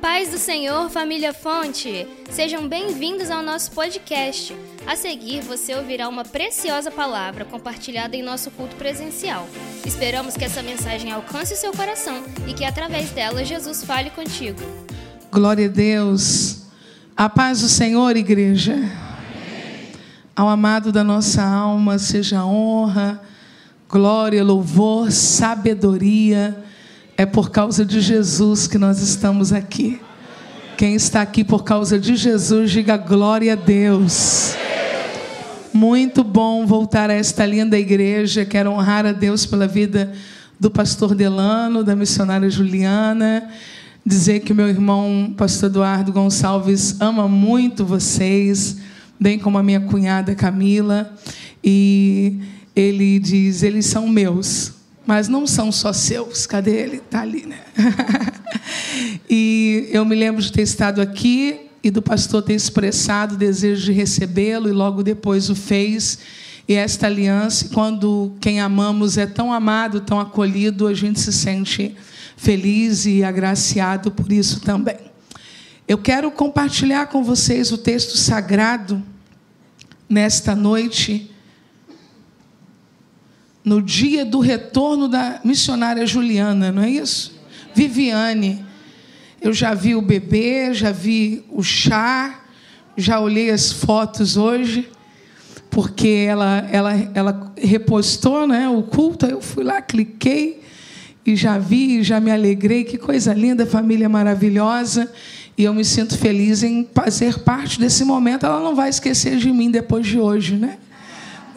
paz do Senhor, família Fonte! Sejam bem-vindos ao nosso podcast. A seguir, você ouvirá uma preciosa palavra compartilhada em nosso culto presencial. Esperamos que essa mensagem alcance o seu coração e que, através dela, Jesus fale contigo. Glória a Deus. A paz do Senhor, igreja. Ao amado da nossa alma, seja honra, glória, louvor, sabedoria é por causa de Jesus que nós estamos aqui. Quem está aqui por causa de Jesus, diga glória a Deus. Muito bom voltar a esta linda igreja. Quero honrar a Deus pela vida do pastor Delano, da missionária Juliana. Dizer que meu irmão, pastor Eduardo Gonçalves, ama muito vocês, bem como a minha cunhada Camila. E ele diz: eles são meus mas não são só seus. Cadê ele? Está ali, né? e eu me lembro de ter estado aqui e do pastor ter expressado o desejo de recebê-lo e logo depois o fez. E esta aliança, quando quem amamos é tão amado, tão acolhido, a gente se sente feliz e agraciado por isso também. Eu quero compartilhar com vocês o texto sagrado nesta noite no dia do retorno da missionária Juliana, não é isso? Viviane. Eu já vi o bebê, já vi o chá, já olhei as fotos hoje, porque ela, ela, ela repostou né, o culto, eu fui lá, cliquei e já vi, já me alegrei. Que coisa linda, família maravilhosa. E eu me sinto feliz em fazer parte desse momento. Ela não vai esquecer de mim depois de hoje, né?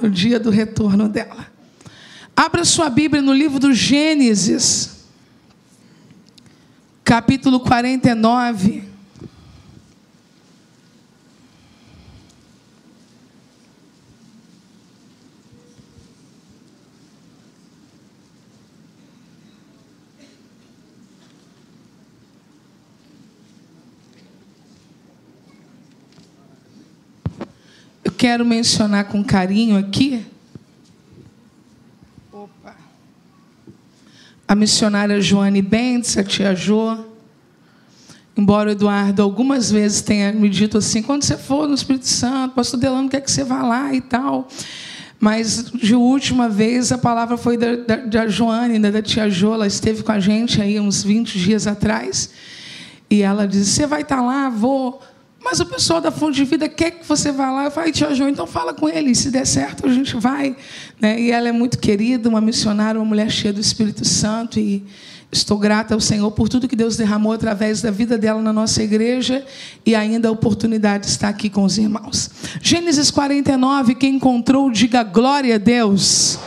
No dia do retorno dela. Abra sua Bíblia no livro do Gênesis, capítulo 49. Eu quero mencionar com carinho aqui a missionária Joane Bentes, a tia Jo. Embora o Eduardo algumas vezes tenha me dito assim, quando você for no Espírito Santo, pastor Delano quer que você vá lá e tal. Mas, de última vez, a palavra foi da, da, da Joane, né, da tia Jo, ela esteve com a gente aí uns 20 dias atrás. E ela disse, você vai estar lá? Vou. Mas o pessoal da Fonte de Vida quer que você vá lá. Eu falei, tia Jo, então fala com ele. Se der certo, a gente vai. Né? E ela é muito querida, uma missionária, uma mulher cheia do Espírito Santo. E estou grata ao Senhor por tudo que Deus derramou através da vida dela na nossa igreja e ainda a oportunidade de estar aqui com os irmãos. Gênesis 49, quem encontrou, diga glória a Deus.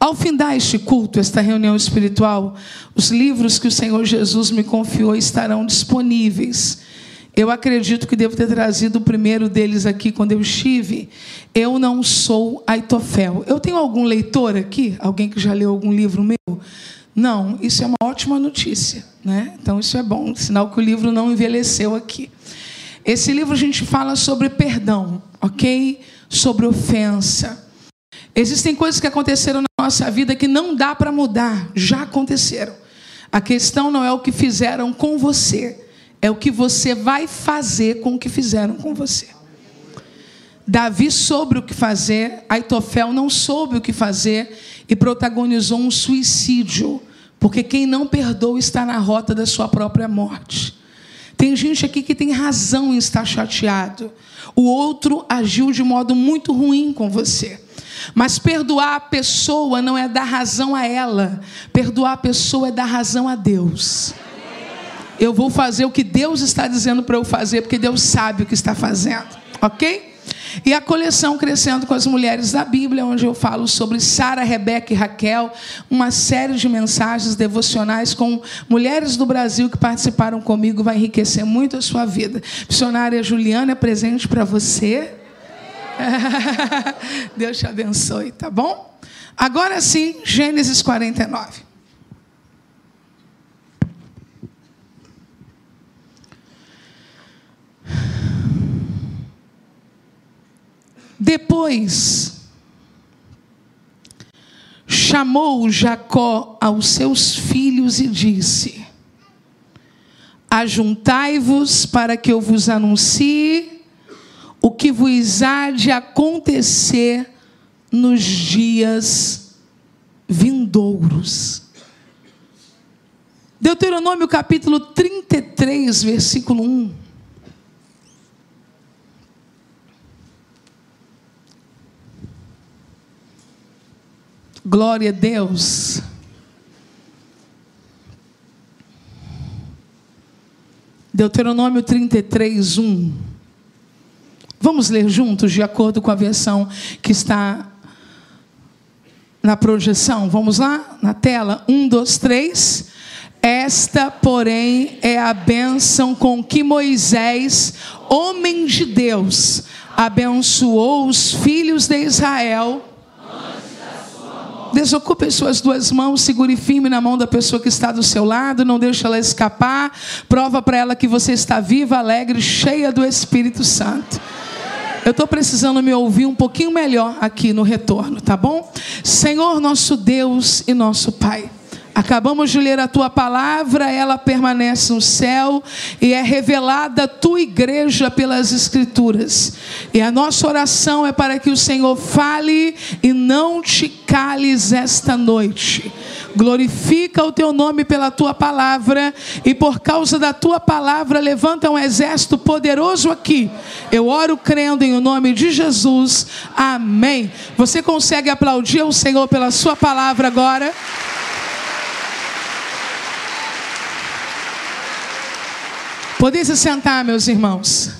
Ao findar este culto, esta reunião espiritual, os livros que o Senhor Jesus me confiou estarão disponíveis eu acredito que devo ter trazido o primeiro deles aqui quando eu estive. Eu não sou Aitofel. Eu tenho algum leitor aqui? Alguém que já leu algum livro meu? Não, isso é uma ótima notícia, né? Então isso é bom, sinal que o livro não envelheceu aqui. Esse livro a gente fala sobre perdão, ok? Sobre ofensa. Existem coisas que aconteceram na nossa vida que não dá para mudar, já aconteceram. A questão não é o que fizeram com você, é o que você vai fazer com o que fizeram com você. Davi soube o que fazer, Aitofel não soube o que fazer e protagonizou um suicídio, porque quem não perdoa está na rota da sua própria morte. Tem gente aqui que tem razão em estar chateado. O outro agiu de modo muito ruim com você. Mas perdoar a pessoa não é dar razão a ela, perdoar a pessoa é dar razão a Deus. Eu vou fazer o que Deus está dizendo para eu fazer, porque Deus sabe o que está fazendo. Ok? E a coleção Crescendo com as Mulheres da Bíblia, onde eu falo sobre Sara, Rebeca e Raquel, uma série de mensagens devocionais com mulheres do Brasil que participaram comigo, vai enriquecer muito a sua vida. Missionária Juliana é presente para você. Deus te abençoe, tá bom? Agora sim, Gênesis 49. Depois, chamou Jacó aos seus filhos e disse: Ajuntai-vos para que eu vos anuncie o que vos há de acontecer nos dias vindouros. Deuteronômio capítulo 33, versículo 1. Glória a Deus. Deuteronômio 33, 1. Vamos ler juntos, de acordo com a versão que está na projeção. Vamos lá? Na tela. Um, dois, três. Esta, porém, é a bênção com que Moisés, homem de Deus, abençoou os filhos de Israel Desocupe as suas duas mãos, segure firme na mão da pessoa que está do seu lado, não deixe ela escapar. Prova para ela que você está viva, alegre, cheia do Espírito Santo. Eu estou precisando me ouvir um pouquinho melhor aqui no retorno, tá bom? Senhor, nosso Deus e nosso Pai. Acabamos de ler a tua palavra, ela permanece no céu e é revelada a tua igreja pelas Escrituras. E a nossa oração é para que o Senhor fale e não te cales esta noite. Glorifica o teu nome pela tua palavra e por causa da tua palavra levanta um exército poderoso aqui. Eu oro crendo em o nome de Jesus. Amém. Você consegue aplaudir o Senhor pela sua palavra agora? Podem se sentar, meus irmãos.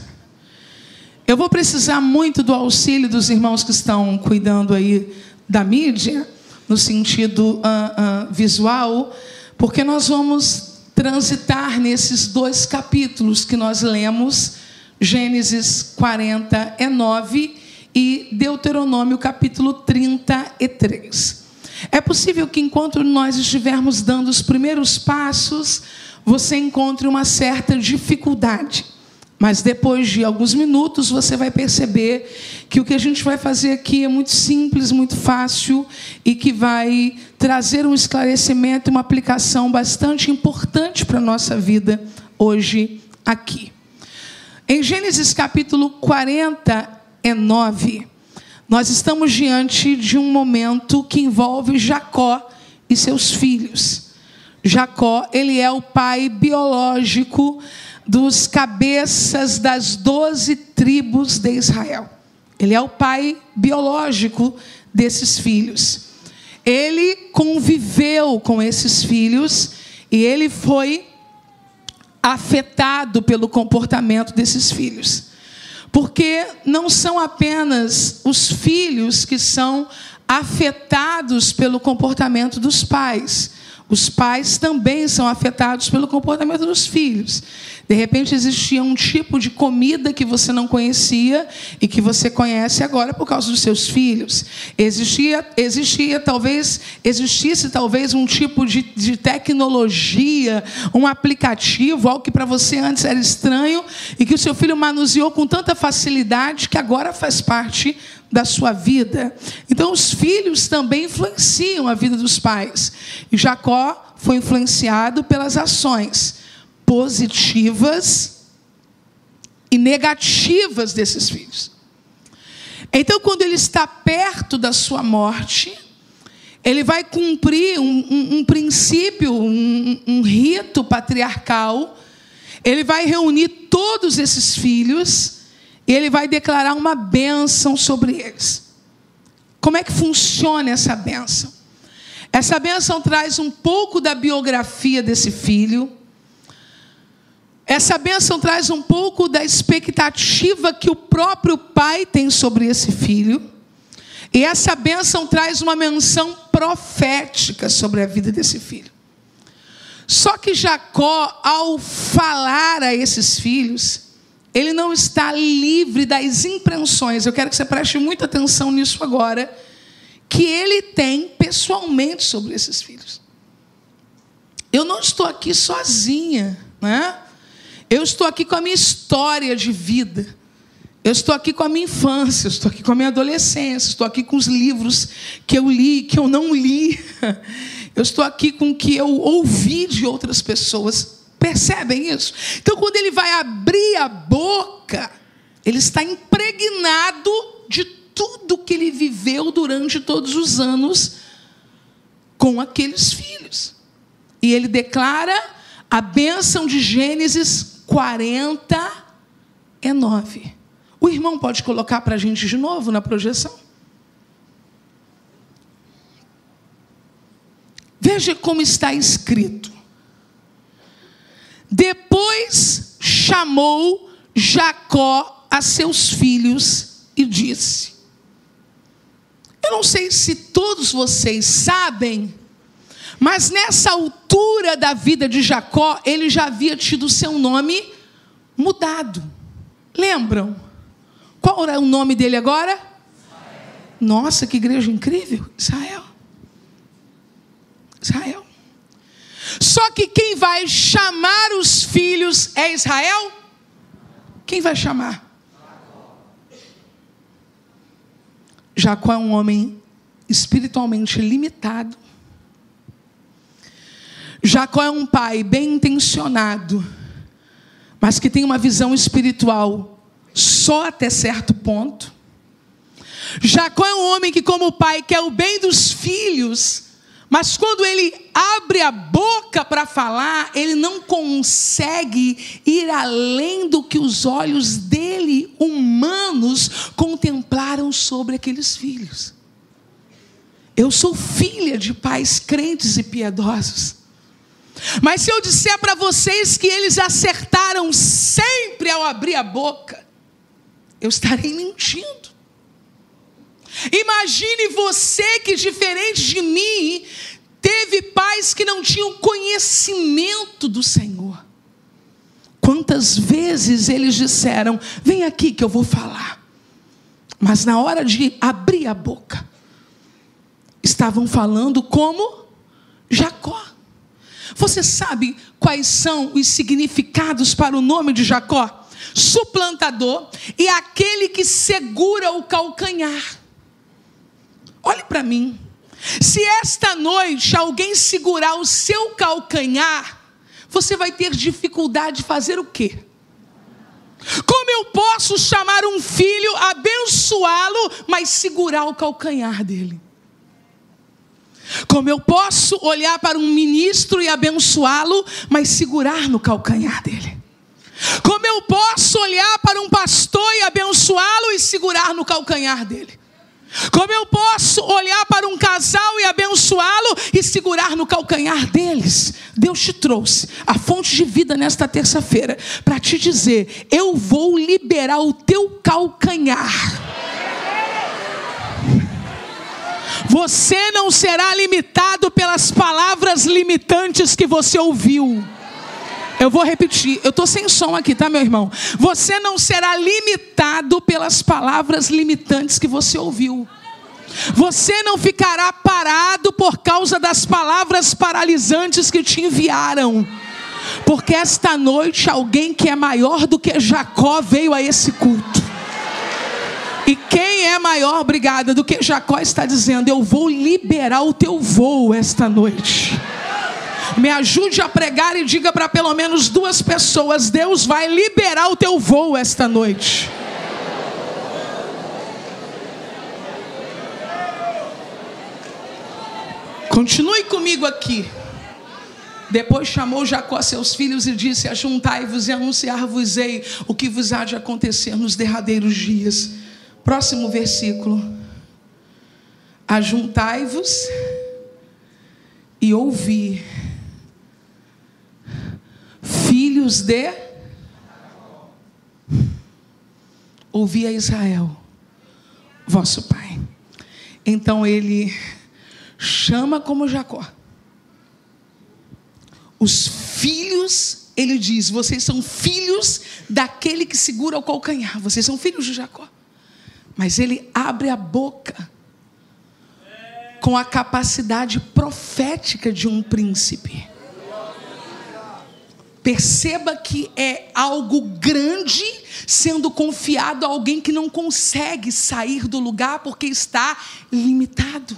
Eu vou precisar muito do auxílio dos irmãos que estão cuidando aí da mídia, no sentido uh, uh, visual, porque nós vamos transitar nesses dois capítulos que nós lemos, Gênesis 49 e Deuteronômio capítulo 33. É possível que enquanto nós estivermos dando os primeiros passos, você encontre uma certa dificuldade. Mas depois de alguns minutos você vai perceber que o que a gente vai fazer aqui é muito simples, muito fácil e que vai trazer um esclarecimento e uma aplicação bastante importante para a nossa vida hoje aqui. Em Gênesis capítulo 49, nós estamos diante de um momento que envolve Jacó e seus filhos. Jacó, ele é o pai biológico dos cabeças das doze tribos de Israel. Ele é o pai biológico desses filhos. Ele conviveu com esses filhos e ele foi afetado pelo comportamento desses filhos. Porque não são apenas os filhos que são afetados pelo comportamento dos pais os pais também são afetados pelo comportamento dos filhos. De repente existia um tipo de comida que você não conhecia e que você conhece agora por causa dos seus filhos. Existia, existia talvez, existisse talvez um tipo de, de tecnologia, um aplicativo, algo que para você antes era estranho e que o seu filho manuseou com tanta facilidade que agora faz parte da sua vida. Então, os filhos também influenciam a vida dos pais. E Jacó foi influenciado pelas ações positivas e negativas desses filhos. Então, quando ele está perto da sua morte, ele vai cumprir um, um, um princípio, um, um rito patriarcal. Ele vai reunir todos esses filhos e ele vai declarar uma bênção sobre eles. Como é que funciona essa bênção? Essa bênção traz um pouco da biografia desse filho. Essa bênção traz um pouco da expectativa que o próprio pai tem sobre esse filho. E essa bênção traz uma menção profética sobre a vida desse filho. Só que Jacó, ao falar a esses filhos, ele não está livre das impressões. Eu quero que você preste muita atenção nisso agora, que ele tem pessoalmente sobre esses filhos. Eu não estou aqui sozinha, né? Eu estou aqui com a minha história de vida. Eu estou aqui com a minha infância, eu estou aqui com a minha adolescência, estou aqui com os livros que eu li, que eu não li. Eu estou aqui com o que eu ouvi de outras pessoas Percebem isso? Então, quando ele vai abrir a boca, ele está impregnado de tudo que ele viveu durante todos os anos com aqueles filhos. E ele declara a bênção de Gênesis 49. O irmão pode colocar para a gente de novo na projeção? Veja como está escrito. Depois chamou Jacó a seus filhos e disse: Eu não sei se todos vocês sabem, mas nessa altura da vida de Jacó, ele já havia tido seu nome mudado. Lembram? Qual era o nome dele agora? Israel. Nossa, que igreja incrível! Israel. Israel. Só que quem vai chamar os filhos é Israel? Quem vai chamar? Jacó é um homem espiritualmente limitado. Jacó é um pai bem intencionado, mas que tem uma visão espiritual só até certo ponto. Jacó é um homem que, como pai, quer o bem dos filhos, mas quando ele abre a boca para falar, ele não consegue ir além do que os olhos dele, humanos, contemplaram sobre aqueles filhos. Eu sou filha de pais crentes e piedosos. Mas se eu disser para vocês que eles acertaram sempre ao abrir a boca, eu estarei mentindo. Imagine você que, diferente de mim, teve pais que não tinham conhecimento do Senhor. Quantas vezes eles disseram: Vem aqui que eu vou falar. Mas na hora de abrir a boca, estavam falando como Jacó. Você sabe quais são os significados para o nome de Jacó? Suplantador e aquele que segura o calcanhar. Olhe para mim. Se esta noite alguém segurar o seu calcanhar, você vai ter dificuldade de fazer o quê? Como eu posso chamar um filho, abençoá-lo, mas segurar o calcanhar dele? Como eu posso olhar para um ministro e abençoá-lo, mas segurar no calcanhar dele? Como eu posso olhar para um pastor e abençoá-lo e segurar no calcanhar dele? Como eu posso olhar para um casal e abençoá-lo e segurar no calcanhar deles? Deus te trouxe a fonte de vida nesta terça-feira para te dizer: eu vou liberar o teu calcanhar. Você não será limitado pelas palavras limitantes que você ouviu. Eu vou repetir, eu estou sem som aqui, tá, meu irmão? Você não será limitado pelas palavras limitantes que você ouviu. Você não ficará parado por causa das palavras paralisantes que te enviaram. Porque esta noite alguém que é maior do que Jacó veio a esse culto. E quem é maior, obrigada, do que Jacó está dizendo: Eu vou liberar o teu voo esta noite. Me ajude a pregar e diga para pelo menos duas pessoas: Deus vai liberar o teu voo esta noite. Continue comigo aqui. Depois chamou Jacó seus filhos e disse: Ajuntai-vos e anunciar-vos-ei o que vos há de acontecer nos derradeiros dias. Próximo versículo. Ajuntai-vos e ouvi filhos de. Ouvi a Israel, vosso pai. Então ele chama como Jacó. Os filhos, ele diz: vocês são filhos daquele que segura o calcanhar, vocês são filhos de Jacó. Mas ele abre a boca com a capacidade profética de um príncipe. Perceba que é algo grande sendo confiado a alguém que não consegue sair do lugar porque está limitado.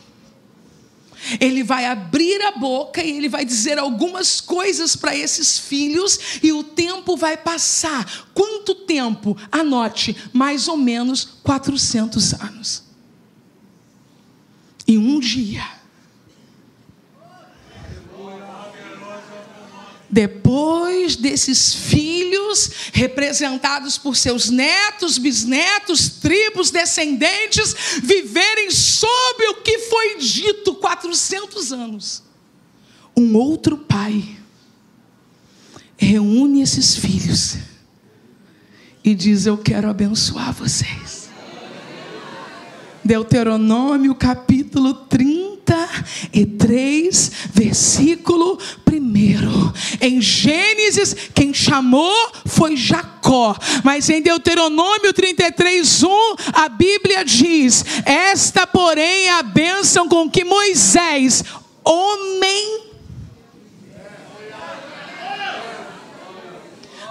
ele vai abrir a boca e ele vai dizer algumas coisas para esses filhos e o tempo vai passar. Quanto tempo? Anote, mais ou menos 400 anos. E um dia, depois desses filhos, representados por seus netos, bisnetos, tribos, descendentes, viverem sob o que foi dito 400 anos, um outro pai reúne esses filhos e diz: Eu quero abençoar vocês. Deuteronômio capítulo 33, versículo 1. Em Gênesis, quem chamou foi Jacó, mas em Deuteronômio 33, 1, a Bíblia diz: Esta, porém, é a bênção com que Moisés, homem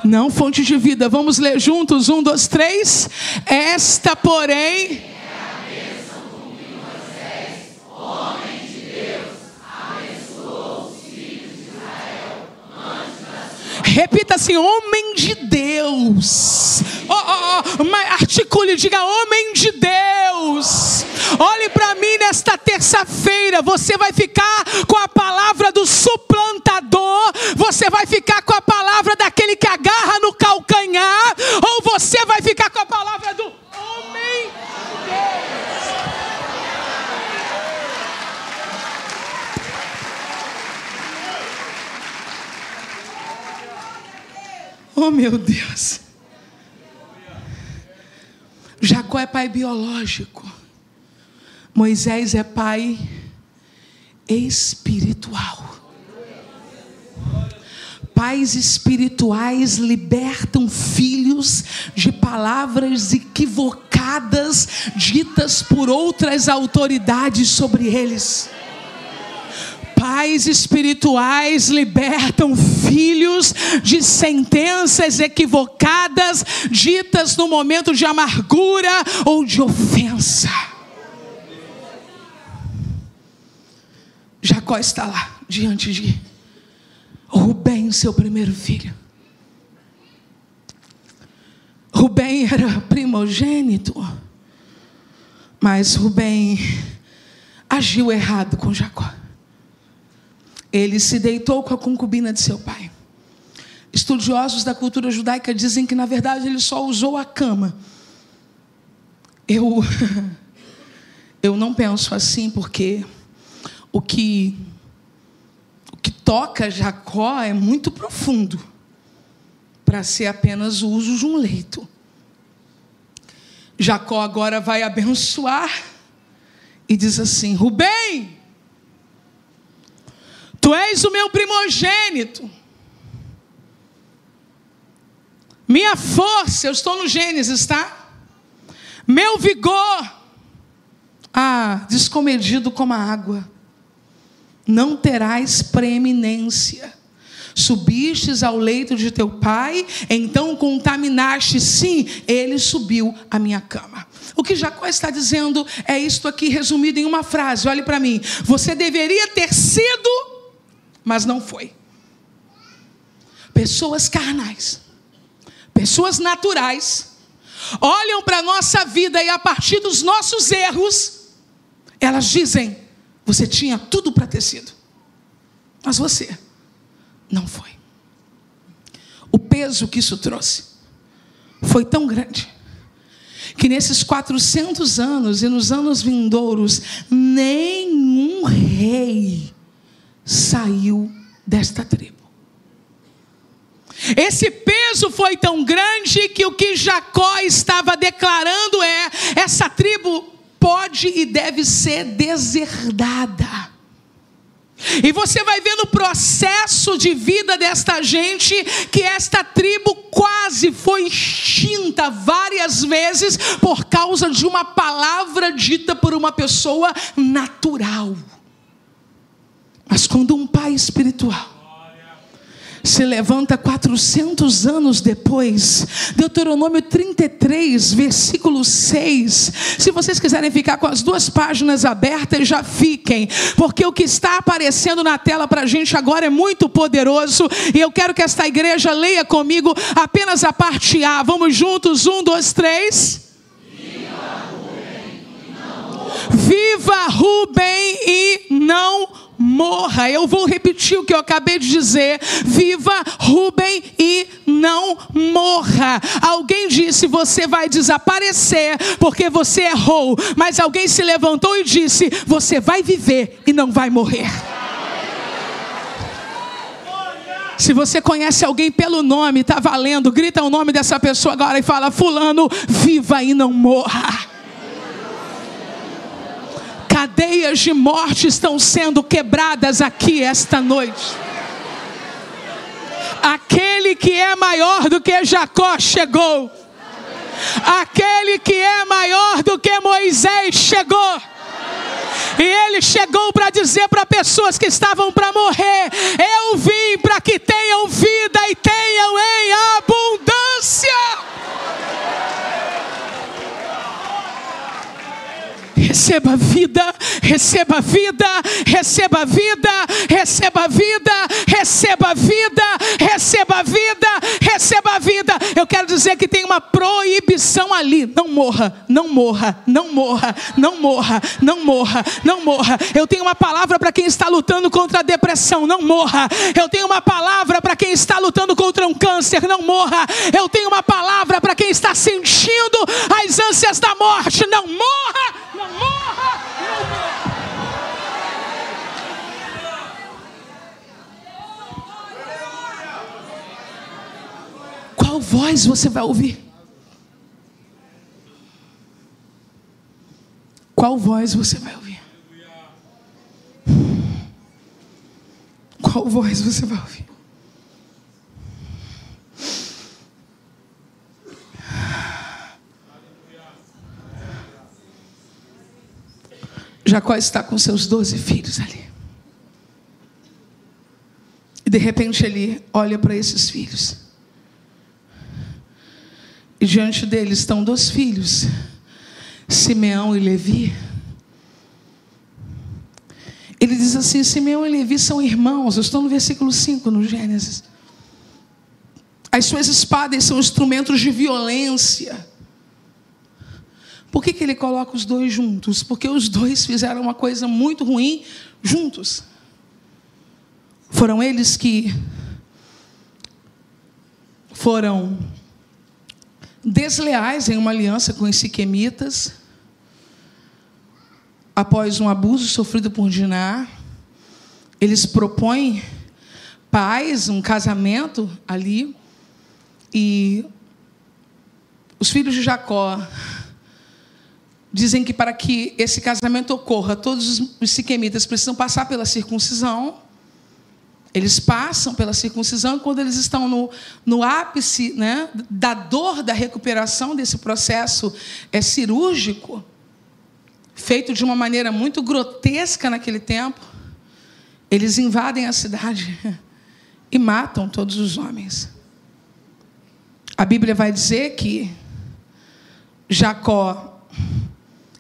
Não fonte de vida. Vamos ler juntos? Um, dois, três. Esta, porém. Repita assim: homem de Deus. Oh, oh, oh, articule, diga: homem de Deus. Olhe para mim nesta terça-feira. Você vai ficar com a palavra do suplantador. Você vai ficar com a palavra daquele que agarra no calcanhar. Ou você vai ficar com a palavra do homem de Deus. Oh meu Deus. Jacó é pai biológico. Moisés é pai espiritual. Pais espirituais libertam filhos de palavras equivocadas ditas por outras autoridades sobre eles pais espirituais libertam filhos de sentenças equivocadas, ditas no momento de amargura ou de ofensa. Jacó está lá, diante de Rubem, seu primeiro filho. Rubem era primogênito, mas Rubem agiu errado com Jacó ele se deitou com a concubina de seu pai. Estudiosos da cultura judaica dizem que, na verdade, ele só usou a cama. Eu, eu não penso assim, porque o que, o que toca Jacó é muito profundo para ser apenas o uso de um leito. Jacó agora vai abençoar e diz assim: Rubem, Tu és o meu primogênito. Minha força, eu estou no Gênesis, tá? Meu vigor, ah, descomedido como a água. Não terás preeminência. Subistes ao leito de teu pai, então contaminaste, sim, ele subiu à minha cama. O que Jacó está dizendo é isto aqui resumido em uma frase, olhe para mim. Você deveria ter sido mas não foi. Pessoas carnais, pessoas naturais, olham para a nossa vida e a partir dos nossos erros, elas dizem: você tinha tudo para ter sido, mas você não foi. O peso que isso trouxe foi tão grande que nesses 400 anos e nos anos vindouros, nenhum rei saiu desta tribo. Esse peso foi tão grande que o que Jacó estava declarando é: essa tribo pode e deve ser deserdada. E você vai ver no processo de vida desta gente que esta tribo quase foi extinta várias vezes por causa de uma palavra dita por uma pessoa natural. Mas quando um pai espiritual se levanta 400 anos depois. Deuteronômio 33, versículo 6. Se vocês quiserem ficar com as duas páginas abertas, já fiquem, porque o que está aparecendo na tela para a gente agora é muito poderoso. E eu quero que esta igreja leia comigo apenas a parte A. Vamos juntos? Um, dois, três. Viva Rubem e não morra. Eu vou repetir o que eu acabei de dizer. Viva Rubem e não morra. Alguém disse: você vai desaparecer porque você errou. Mas alguém se levantou e disse: você vai viver e não vai morrer. Se você conhece alguém pelo nome, está valendo, grita o nome dessa pessoa agora e fala: Fulano, viva e não morra cadeias de morte estão sendo quebradas aqui esta noite. Aquele que é maior do que Jacó chegou. Aquele que é maior do que Moisés chegou. E ele chegou para dizer para pessoas que estavam para morrer: Eu vim para que tenham vida e tenham em abundância. Receba vida, receba vida, receba vida, receba vida, receba vida, receba vida, receba vida. Eu quero dizer que tem uma proibição ali. Não morra, não morra, não morra, não morra, não morra, não morra. Eu tenho uma palavra para quem está lutando contra a depressão, não morra. Eu tenho uma palavra para quem está lutando contra um câncer, não morra. Eu tenho uma palavra para quem está sentindo as ânsias da morte, não morra. Qual voz você vai ouvir? Qual voz você vai ouvir? Qual voz você vai ouvir? Jacó está com seus doze filhos ali. E de repente ele olha para esses filhos. E diante deles estão dois filhos, Simeão e Levi. Ele diz assim: Simeão e Levi são irmãos. Eu estou no versículo 5 no Gênesis. As suas espadas são instrumentos de violência. Por que, que ele coloca os dois juntos? Porque os dois fizeram uma coisa muito ruim juntos. Foram eles que foram desleais em uma aliança com os siquemitas, após um abuso sofrido por Diná, eles propõem paz, um casamento ali, e os filhos de Jacó dizem que para que esse casamento ocorra, todos os siquemitas precisam passar pela circuncisão. Eles passam pela circuncisão e quando eles estão no, no ápice né, da dor da recuperação desse processo é cirúrgico, feito de uma maneira muito grotesca naquele tempo, eles invadem a cidade e matam todos os homens. A Bíblia vai dizer que Jacó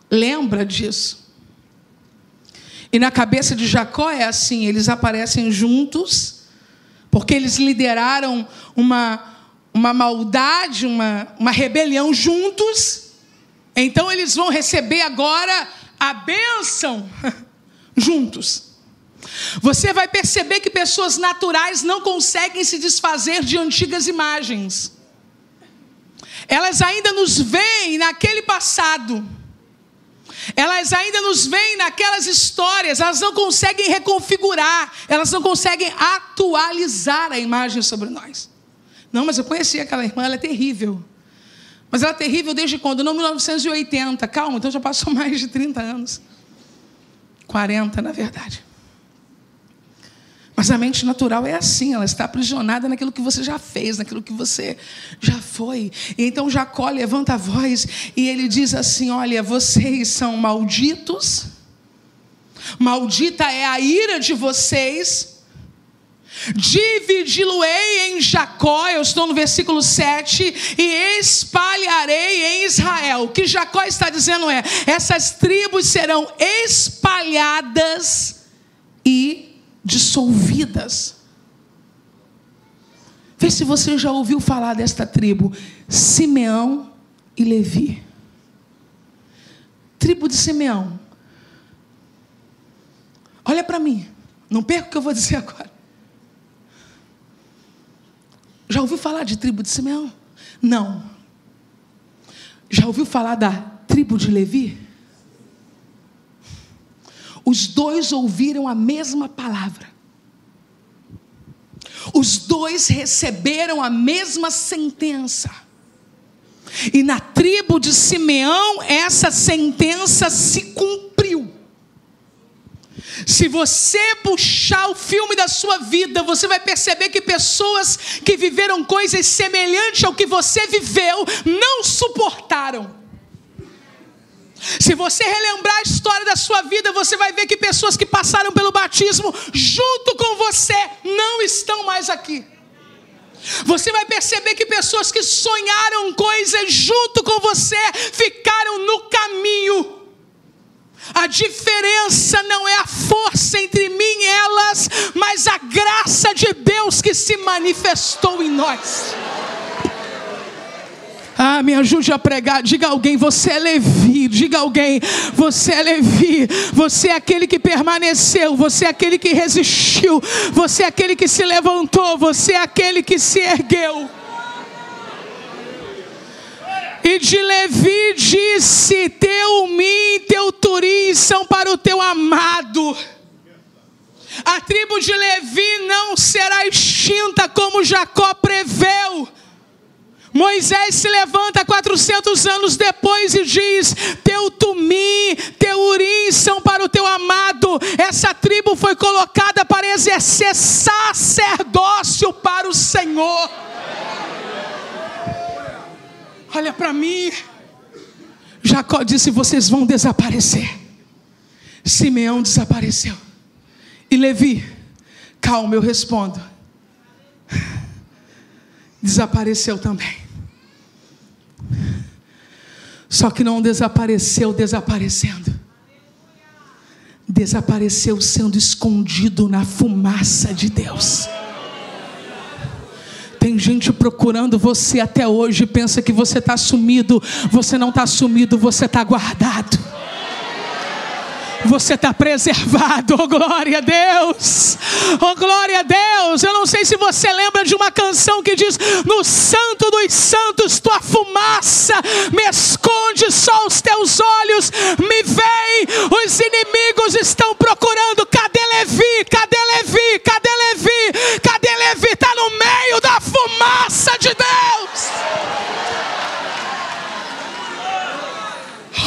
lembra disso. E na cabeça de Jacó é assim: eles aparecem juntos, porque eles lideraram uma, uma maldade, uma, uma rebelião juntos. Então eles vão receber agora a bênção juntos. Você vai perceber que pessoas naturais não conseguem se desfazer de antigas imagens. Elas ainda nos veem naquele passado elas ainda nos veem naquelas histórias, elas não conseguem reconfigurar, elas não conseguem atualizar a imagem sobre nós. Não, mas eu conheci aquela irmã, ela é terrível. Mas ela é terrível desde quando? Não, 1980. Calma, então já passou mais de 30 anos. 40, na verdade. Mas a mente natural é assim, ela está aprisionada naquilo que você já fez, naquilo que você já foi. E então Jacó levanta a voz e ele diz assim: Olha, vocês são malditos, maldita é a ira de vocês, Dividi-lo-ei em Jacó, eu estou no versículo 7, e espalharei em Israel. O que Jacó está dizendo é: essas tribos serão espalhadas e dissolvidas. Vê se você já ouviu falar desta tribo, Simeão e Levi. Tribo de Simeão. Olha para mim, não perca o que eu vou dizer agora. Já ouviu falar de tribo de Simeão? Não. Já ouviu falar da tribo de Levi? Os dois ouviram a mesma palavra. Os dois receberam a mesma sentença. E na tribo de Simeão, essa sentença se cumpriu. Se você puxar o filme da sua vida, você vai perceber que pessoas que viveram coisas semelhantes ao que você viveu não suportaram. Se você relembrar a história da sua vida, você vai ver que pessoas que passaram pelo batismo junto com você não estão mais aqui. Você vai perceber que pessoas que sonharam coisas junto com você ficaram no caminho. A diferença não é a força entre mim e elas, mas a graça de Deus que se manifestou em nós. Ah, me ajude a pregar. Diga alguém, você é Levi. Diga alguém, você é Levi. Você é aquele que permaneceu. Você é aquele que resistiu. Você é aquele que se levantou. Você é aquele que se ergueu. E de Levi disse: Teu mim, teu turim são para o teu amado. A tribo de Levi não será extinta como Jacó preveu Moisés se levanta 400 anos depois e diz: Teu tumim, teu urim são para o teu amado. Essa tribo foi colocada para exercer sacerdócio para o Senhor. Olha para mim. Jacó disse: Vocês vão desaparecer. Simeão desapareceu. E Levi, calma, eu respondo desapareceu também. Só que não desapareceu desaparecendo. Desapareceu sendo escondido na fumaça de Deus. Tem gente procurando você até hoje, pensa que você está sumido. Você não está sumido, você está guardado você está preservado. Oh, glória a Deus! Oh, glória a Deus! Eu não sei se você lembra de uma canção que diz: No Santo dos Santos, tua fumaça me esconde só os teus olhos, me vem, os inimigos estão procurando. Cadê Levi? Cadê Levi? Cadê Levi? Cadê Levi? Está no meio da fumaça de Deus.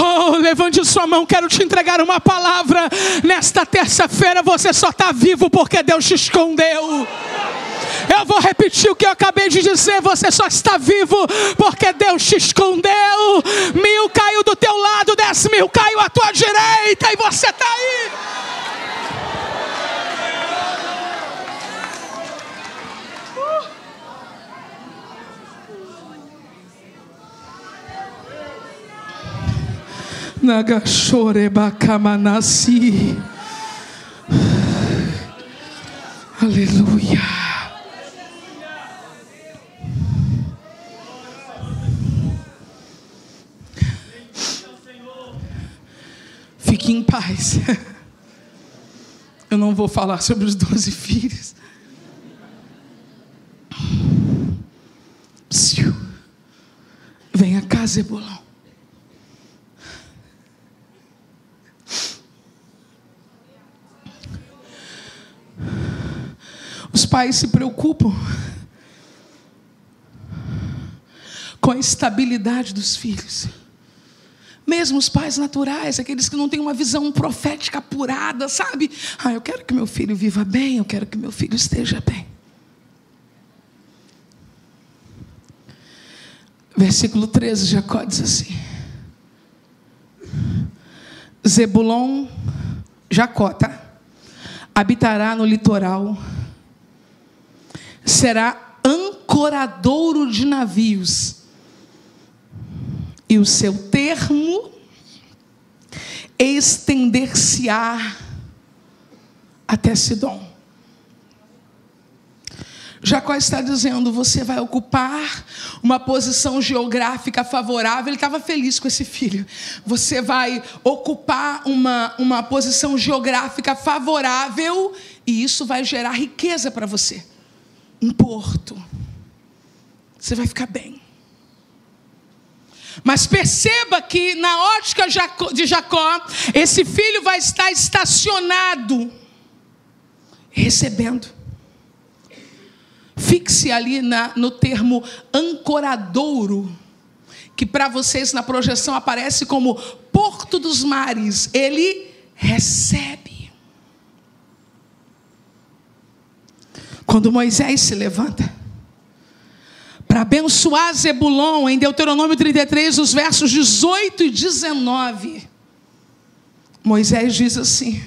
Oh, levante sua mão, quero te entregar uma palavra. Nesta terça-feira você só está vivo porque Deus te escondeu. Eu vou repetir o que eu acabei de dizer: você só está vivo porque Deus te escondeu. Mil caiu do teu lado, dez mil caiu à tua direita e você está aí. Nagashoreba-kamanasi. Aleluia. Fique em paz. Eu não vou falar sobre os doze filhos. Venha cá, Zebulão. Pais se preocupam com a estabilidade dos filhos. Mesmo os pais naturais, aqueles que não têm uma visão profética apurada, sabe? Ah, eu quero que meu filho viva bem, eu quero que meu filho esteja bem. Versículo 13, Jacó diz assim: Zebulon, Jacó, tá? Habitará no litoral será ancoradouro de navios, e o seu termo estender-se-á até Sidom. Jacó está dizendo: você vai ocupar uma posição geográfica favorável. Ele estava feliz com esse filho. Você vai ocupar uma, uma posição geográfica favorável e isso vai gerar riqueza para você. Um porto. Você vai ficar bem. Mas perceba que, na ótica de Jacó, esse filho vai estar estacionado, recebendo Fixe ali na, no termo ancoradouro, que para vocês na projeção aparece como porto dos mares. Ele recebe. Quando Moisés se levanta para abençoar Zebulon, em Deuteronômio 33, os versos 18 e 19, Moisés diz assim: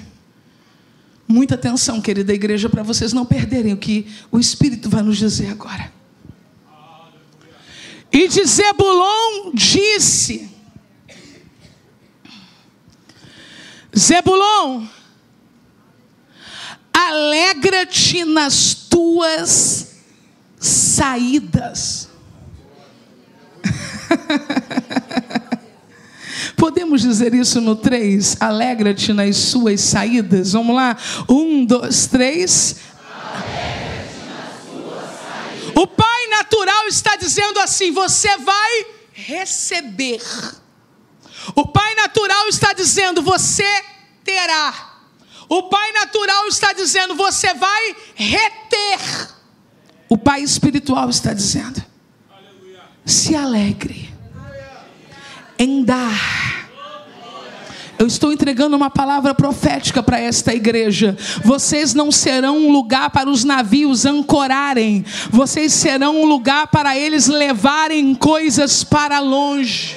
Muita atenção, querida igreja, para vocês não perderem o que o Espírito vai nos dizer agora. E de Zebulon disse: Zebulon, alegra-te nas tuas saídas. Podemos dizer isso no 3? Alegra-te nas suas saídas. Vamos lá? Um, dois, três. O Pai natural está dizendo assim: você vai receber. O Pai natural está dizendo: você terá. O Pai natural está dizendo: você vai reter. O Pai espiritual está dizendo: se alegre em dar. Eu estou entregando uma palavra profética para esta igreja. Vocês não serão um lugar para os navios ancorarem, vocês serão um lugar para eles levarem coisas para longe.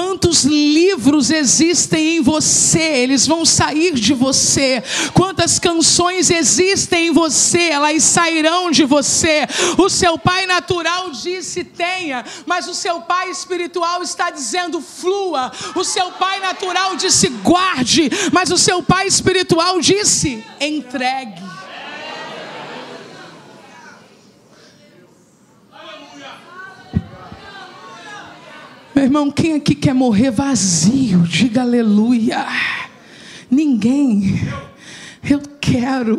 Quantos livros existem em você, eles vão sair de você. Quantas canções existem em você, elas sairão de você. O seu pai natural disse tenha, mas o seu pai espiritual está dizendo flua. O seu pai natural disse guarde, mas o seu pai espiritual disse entregue. Meu irmão, quem aqui quer morrer vazio? Diga aleluia. Ninguém. Eu quero.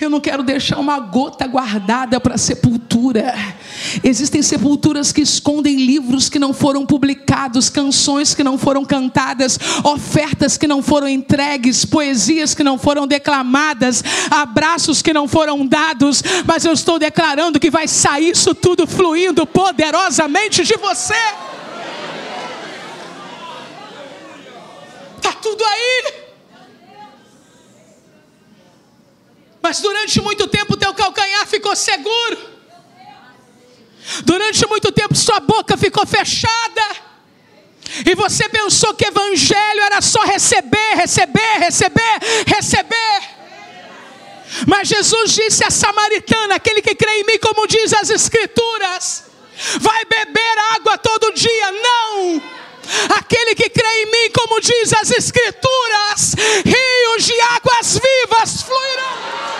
Eu não quero deixar uma gota guardada para sepultura. Existem sepulturas que escondem livros que não foram publicados, canções que não foram cantadas, ofertas que não foram entregues, poesias que não foram declamadas, abraços que não foram dados, mas eu estou declarando que vai sair isso tudo fluindo poderosamente de você. Está tudo aí. Mas durante muito tempo teu calcanhar ficou seguro. Durante muito tempo sua boca ficou fechada. E você pensou que evangelho era só receber, receber, receber, receber. Mas Jesus disse a samaritana, aquele que crê em mim, como diz as escrituras, vai beber água todo dia. Não! Aquele que crê em mim, como diz as Escrituras, rios de águas vivas fluirão.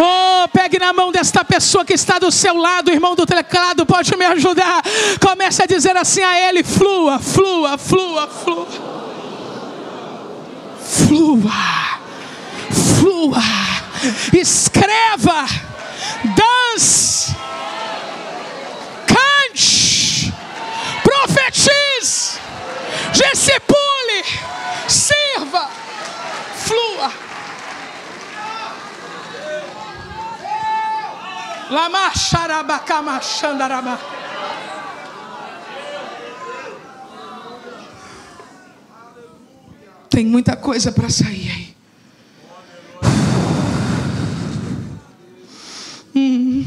Oh, pegue na mão desta pessoa que está do seu lado, irmão do teclado, pode me ajudar. Comece a dizer assim a ele: flua, flua, flua, flua. Flua, flua. Escreva, dance profetize, discipule, sirva, flua. Lamacharabacamachandarabá. Tem muita coisa para sair aí. Hum.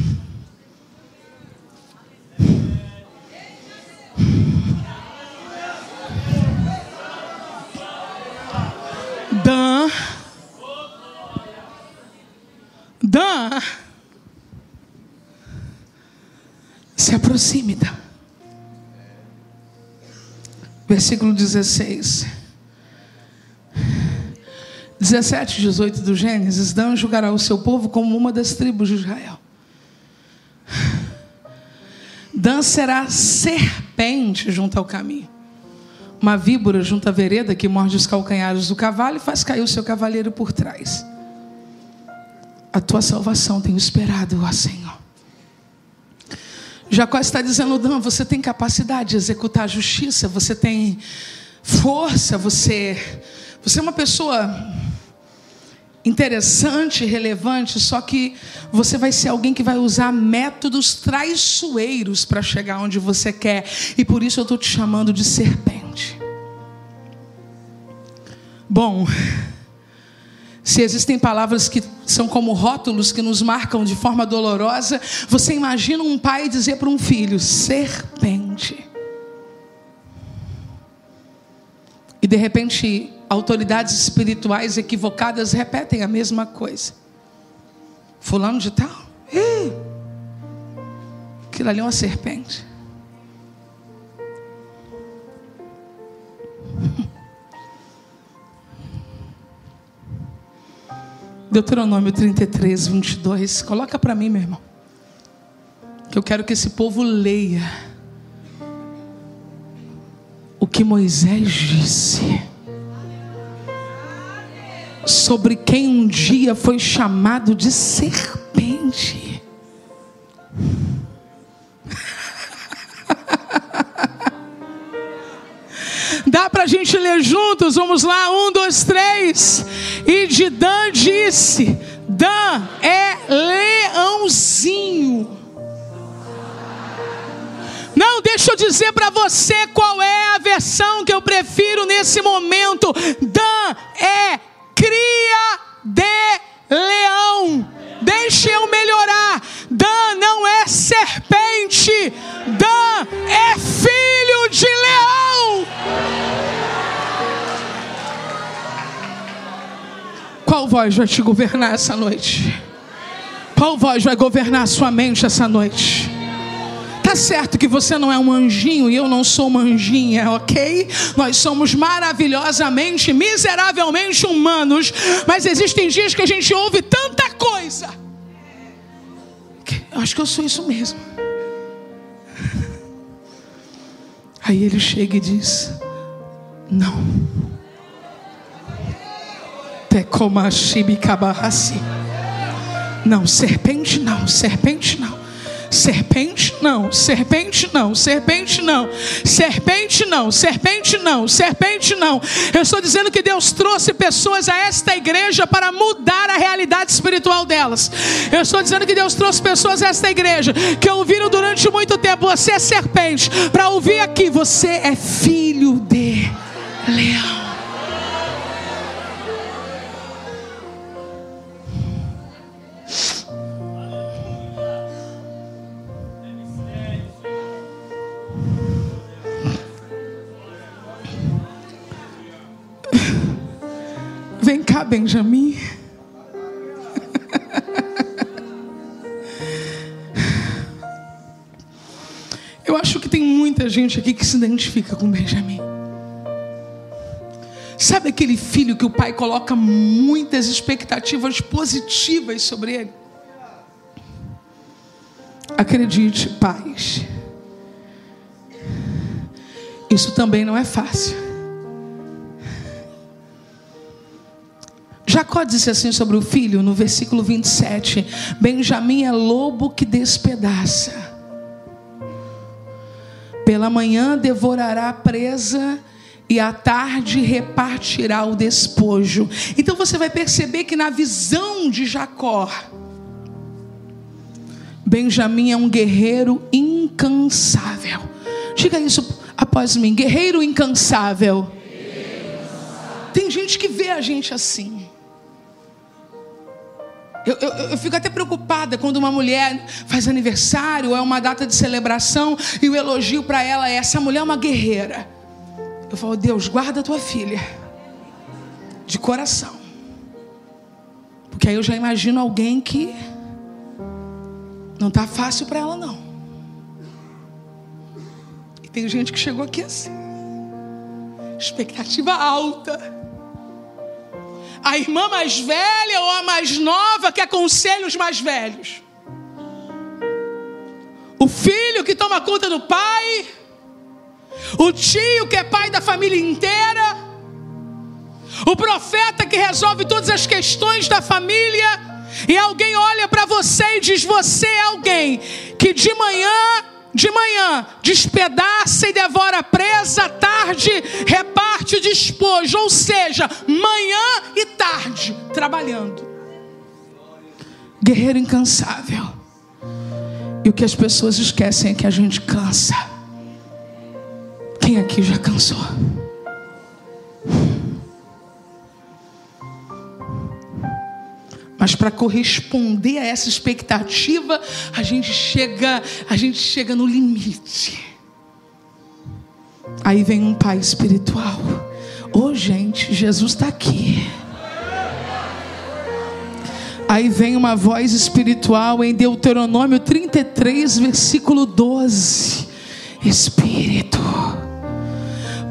Dan. Se aproxime, Dan. Versículo 16. 17 e 18 do Gênesis, Dan julgará o seu povo como uma das tribos de Israel. Dan será serpente junto ao caminho. Uma víbora junto à vereda que morde os calcanhares do cavalo e faz cair o seu cavaleiro por trás. A tua salvação tenho esperado, ó Senhor. Jacó está dizendo, Dan, você tem capacidade de executar a justiça, você tem força, você, você é uma pessoa interessante, relevante, só que você vai ser alguém que vai usar métodos traiçoeiros para chegar onde você quer, e por isso eu estou te chamando de serpente. Bom, se existem palavras que são como rótulos que nos marcam de forma dolorosa, você imagina um pai dizer para um filho: serpente. E de repente autoridades espirituais equivocadas repetem a mesma coisa. Fulano de tal? Ih, aquilo ali é uma serpente. Deuteronômio 33, 22. Coloca para mim, meu irmão. Que eu quero que esse povo leia o que Moisés disse sobre quem um dia foi chamado de serpente. Dá para a gente ler juntos? Vamos lá, um, dois, três. E de Dan disse: Dan é leãozinho. Não, deixa eu dizer para você qual é a versão que eu prefiro nesse momento. Dan é cria de leão. Deixe eu melhorar. Dan não é serpente. Qual voz vai te governar essa noite? Qual voz vai governar a sua mente essa noite? Tá certo que você não é um anjinho e eu não sou uma anjinha, ok? Nós somos maravilhosamente, miseravelmente humanos, mas existem dias que a gente ouve tanta coisa. Eu acho que eu sou isso mesmo. Aí ele chega e diz: Não. Não, serpente não, serpente não. Serpente não, serpente não, serpente não, serpente não, serpente não, serpente não. Eu estou dizendo que Deus trouxe pessoas a esta igreja para mudar a realidade espiritual delas. Eu estou dizendo que Deus trouxe pessoas a esta igreja que ouviram durante muito tempo: você é serpente, para ouvir aqui: você é filho de leão. Vem cá, Benjamin. Eu acho que tem muita gente aqui que se identifica com Benjamin. Sabe aquele filho que o pai coloca muitas expectativas positivas sobre ele? Acredite, pais. Isso também não é fácil. Jacó disse assim sobre o filho, no versículo 27: Benjamim é lobo que despedaça. Pela manhã devorará a presa e à tarde repartirá o despojo. Então você vai perceber que na visão de Jacó, Benjamim é um guerreiro incansável. Diga isso após mim: guerreiro incansável. Tem gente que vê a gente assim. Eu, eu, eu, fico até preocupada quando uma mulher faz aniversário, é uma data de celebração, e o elogio para ela é: essa mulher é uma guerreira. Eu falo, Deus, guarda a tua filha, de coração, Porque aí eu já imagino alguém que não está fácil para ela, não. E tem gente que chegou aqui assim, expectativa alta. A irmã mais velha ou a mais nova que aconselha os mais velhos. O filho que toma conta do pai. O tio que é pai da família inteira. O profeta que resolve todas as questões da família e alguém olha para você e diz: Você é alguém que de manhã, de manhã, despedaça e devora presa, tarde reparte despojo, ou seja, manhã e tarde, trabalhando. Guerreiro incansável. E o que as pessoas esquecem é que a gente cansa. Quem aqui já cansou? Mas para corresponder a essa expectativa, a gente chega, a gente chega no limite. Aí vem um pai espiritual. Ô oh, gente, Jesus está aqui. Aí vem uma voz espiritual em Deuteronômio 33, versículo 12. Espírito.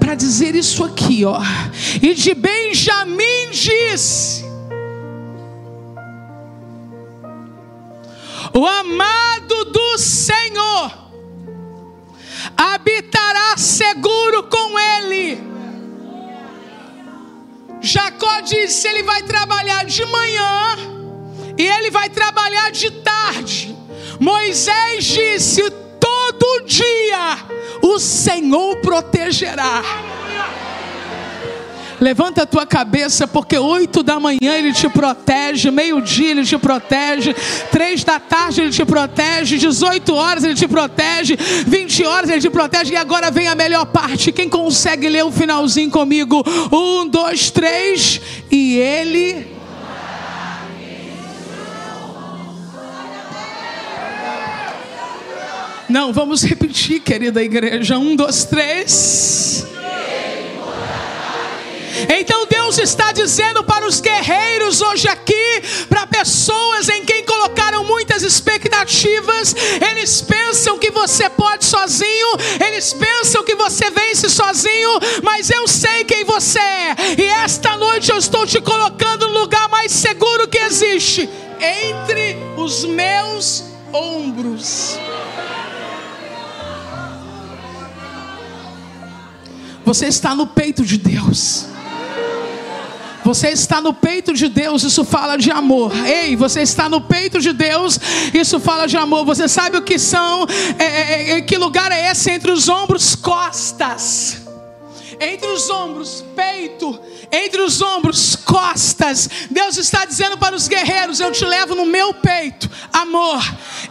Para dizer isso aqui, ó. E de Benjamim disse O amado do Senhor habitará seguro com ele. Jacó disse: ele vai trabalhar de manhã e ele vai trabalhar de tarde. Moisés disse: todo dia o Senhor protegerá. Levanta a tua cabeça, porque oito da manhã ele te protege, meio-dia ele te protege, três da tarde ele te protege, 18 horas ele te protege, 20 horas ele te protege, e agora vem a melhor parte. Quem consegue ler o finalzinho comigo? Um, dois, três, e ele. Não, vamos repetir, querida igreja. Um, dois, três. Então Deus está dizendo para os guerreiros hoje aqui, para pessoas em quem colocaram muitas expectativas, eles pensam que você pode sozinho, eles pensam que você vence sozinho, mas eu sei quem você é, e esta noite eu estou te colocando no lugar mais seguro que existe entre os meus ombros. Você está no peito de Deus. Você está no peito de Deus, isso fala de amor. Ei, você está no peito de Deus, isso fala de amor. Você sabe o que são, é, é, é que lugar é esse entre os ombros? Costas. Entre os ombros, peito, entre os ombros, costas. Deus está dizendo para os guerreiros: Eu te levo no meu peito, amor.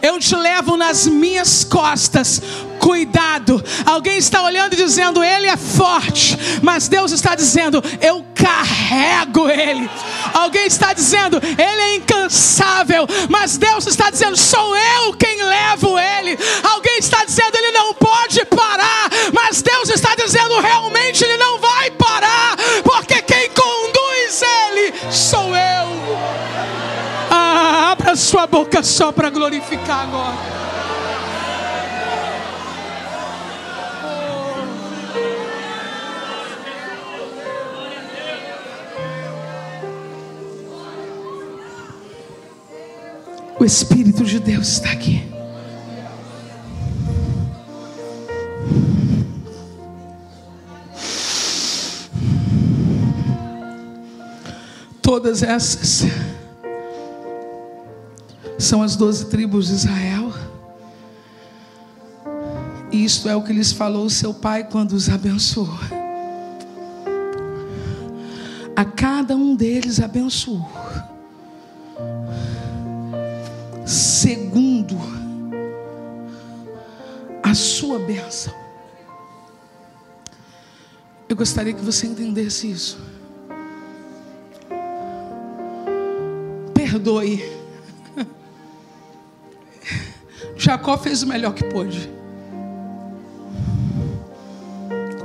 Eu te levo nas minhas costas, cuidado. Alguém está olhando e dizendo, ele é forte, mas Deus está dizendo, eu carrego ele. Alguém está dizendo, ele é incansável, mas Deus está dizendo, sou eu quem levo ele. Alguém está dizendo, ele não pode parar, mas Deus está dizendo, realmente ele não vai parar, porque quem conduz ele sou eu. Ah, abra sua boca só para glorificar agora. O Espírito de Deus está aqui. Todas essas são as doze tribos de Israel. E isto é o que lhes falou seu pai quando os abençoou. A cada um deles abençoou segundo a sua bênção. Eu gostaria que você entendesse isso. Perdoe. Jacó fez o melhor que pôde.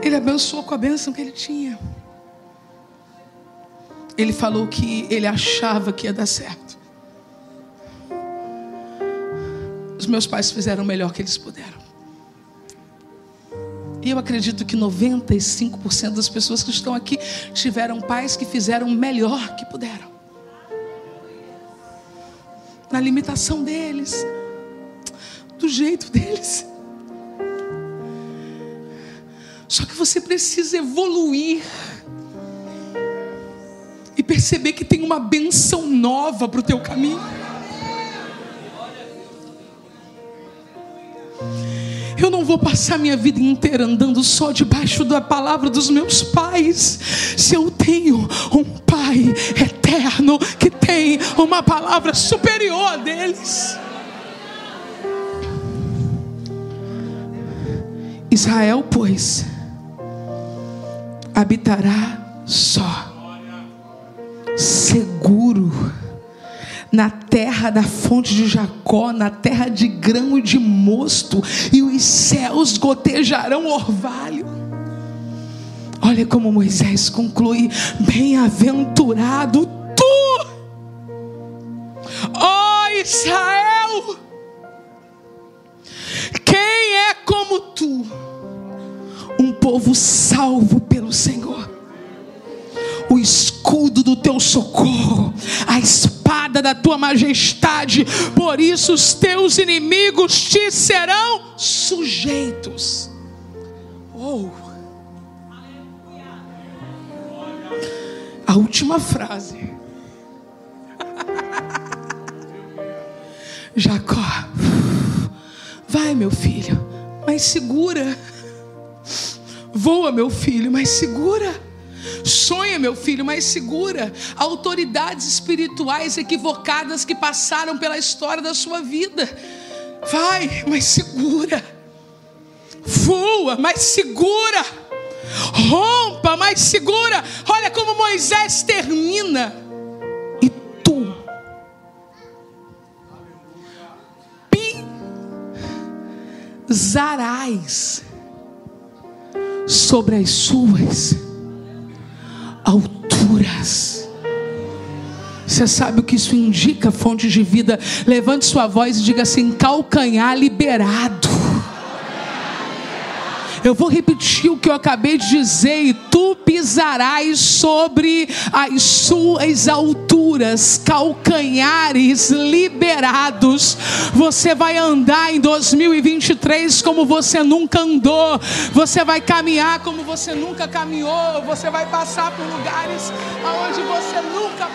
Ele abençoou com a bênção que ele tinha. Ele falou que ele achava que ia dar certo. Os meus pais fizeram o melhor que eles puderam. E eu acredito que 95% das pessoas que estão aqui tiveram pais que fizeram o melhor que puderam. Na limitação deles, do jeito deles. Só que você precisa evoluir e perceber que tem uma benção nova para o teu caminho. Vou passar minha vida inteira andando só debaixo da palavra dos meus pais. Se eu tenho um pai eterno que tem uma palavra superior a deles. Israel, pois, habitará só, seguro na terra da fonte de Jacó, na terra de grão e de mosto, e os céus gotejarão orvalho. Olha como Moisés conclui: Bem-aventurado tu, ó Israel, quem é como tu, um povo salvo pelo Senhor, o escudo do teu socorro, a espada da tua majestade, por isso os teus inimigos te serão sujeitos. Oh. A última frase. Jacó, vai meu filho, mas segura. Voa meu filho, mas segura. Sonha, meu filho, mas segura. Autoridades espirituais equivocadas que passaram pela história da sua vida. Vai, mas segura. Voa, mas segura. Rompa, mas segura. Olha como Moisés termina. E tu pisarás sobre as suas alturas. Você sabe o que isso indica, fonte de vida? Levante sua voz e diga assim: calcanhar liberado. Eu vou repetir o que eu acabei de dizer, e tu pisarás sobre as suas alturas, calcanhares liberados. Você vai andar em 2023 como você nunca andou, você vai caminhar como você nunca caminhou, você vai passar por lugares aonde você nunca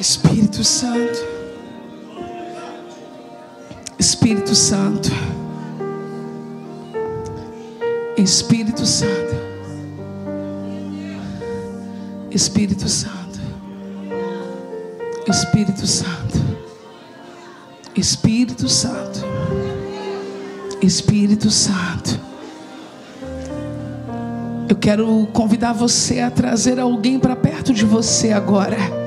Espírito Santo. Espírito Santo. Espírito Santo. Espírito Santo. Espírito Santo. Espírito Santo. Espírito Santo. Eu quero convidar você a trazer alguém para perto de você agora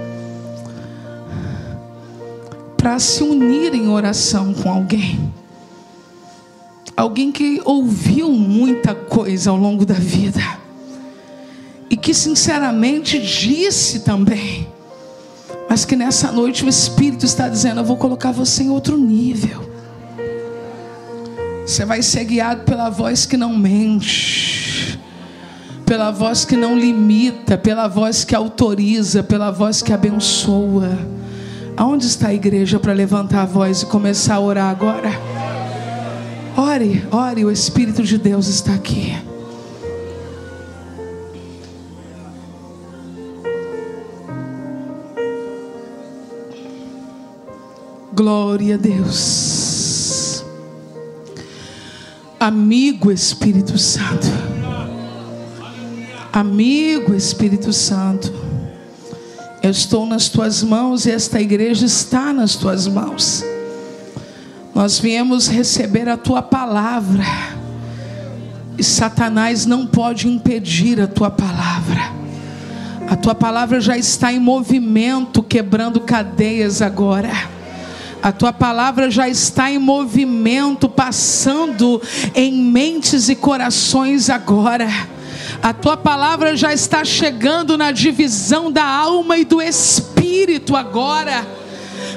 para se unir em oração com alguém. Alguém que ouviu muita coisa ao longo da vida e que sinceramente disse também, mas que nessa noite o Espírito está dizendo: Eu vou colocar você em outro nível. Você vai ser guiado pela voz que não mente, pela voz que não limita, pela voz que autoriza, pela voz que abençoa. Aonde está a igreja para levantar a voz e começar a orar agora? Ore, ore, o Espírito de Deus está aqui. Glória a Deus. Amigo Espírito Santo. Amigo Espírito Santo. Eu estou nas tuas mãos e esta igreja está nas tuas mãos. Nós viemos receber a tua palavra. E Satanás não pode impedir a tua palavra. A tua palavra já está em movimento, quebrando cadeias agora. A tua palavra já está em movimento, passando em mentes e corações agora. A tua palavra já está chegando na divisão da alma e do espírito agora,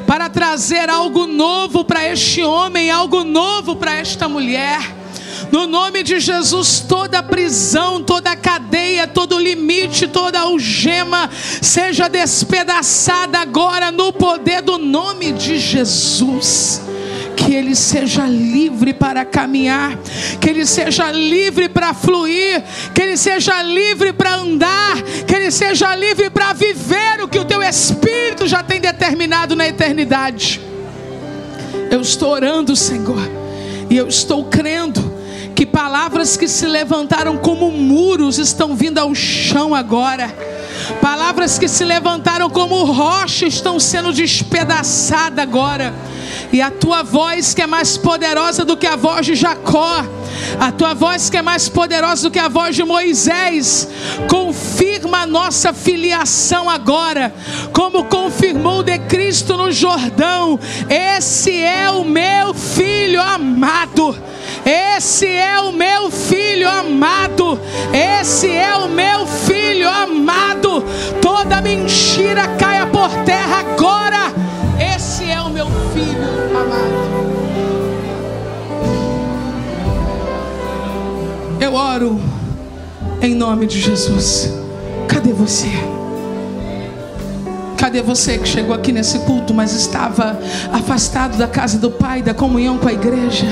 para trazer algo novo para este homem, algo novo para esta mulher. No nome de Jesus, toda prisão, toda cadeia, todo limite, toda algema seja despedaçada agora no poder do nome de Jesus que ele seja livre para caminhar, que ele seja livre para fluir, que ele seja livre para andar, que ele seja livre para viver o que o teu Espírito já tem determinado na eternidade. Eu estou orando, Senhor, e eu estou crendo que palavras que se levantaram como muros estão vindo ao chão agora. Palavras que se levantaram como rocha estão sendo despedaçadas agora. E a tua voz, que é mais poderosa do que a voz de Jacó, a tua voz, que é mais poderosa do que a voz de Moisés, confirma a nossa filiação agora, como confirmou de Cristo no Jordão. Esse é o meu filho amado. Esse é o meu filho amado. Esse é o meu filho amado. Toda mentira caia por terra agora. Meu filho amado. Eu oro em nome de Jesus. Cadê você? Cadê você que chegou aqui nesse culto, mas estava afastado da casa do Pai, da comunhão com a igreja?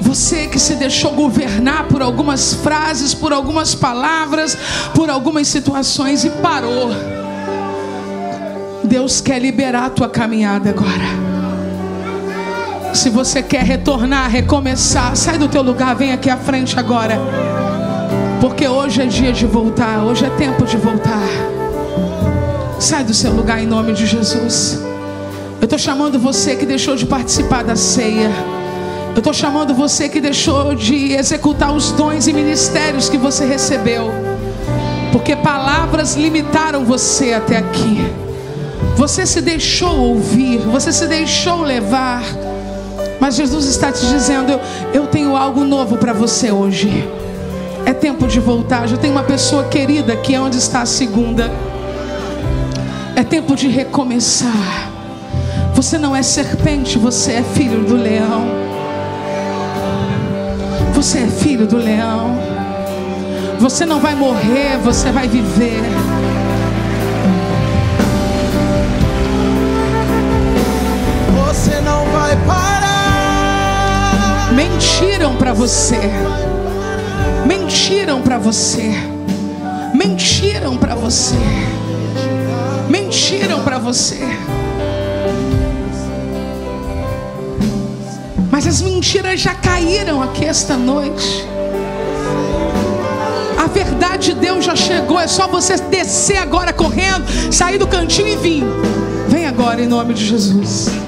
Você que se deixou governar por algumas frases, por algumas palavras, por algumas situações e parou. Deus quer liberar a tua caminhada agora. Se você quer retornar, recomeçar, sai do teu lugar, vem aqui à frente agora. Porque hoje é dia de voltar, hoje é tempo de voltar. Sai do seu lugar em nome de Jesus. Eu estou chamando você que deixou de participar da ceia. Eu estou chamando você que deixou de executar os dons e ministérios que você recebeu, porque palavras limitaram você até aqui. Você se deixou ouvir, você se deixou levar, mas Jesus está te dizendo: Eu, eu tenho algo novo para você hoje. É tempo de voltar. Já tem uma pessoa querida aqui, é onde está a segunda. É tempo de recomeçar. Você não é serpente, você é filho do leão. Você é filho do leão. Você não vai morrer, você vai viver. Você não vai parar. Mentiram para você. Mentiram para você. Mentiram para você. Mentiram para você. Mas as mentiras já caíram aqui esta noite. A verdade de Deus já chegou. É só você descer agora correndo, sair do cantinho e vir. Vem agora em nome de Jesus.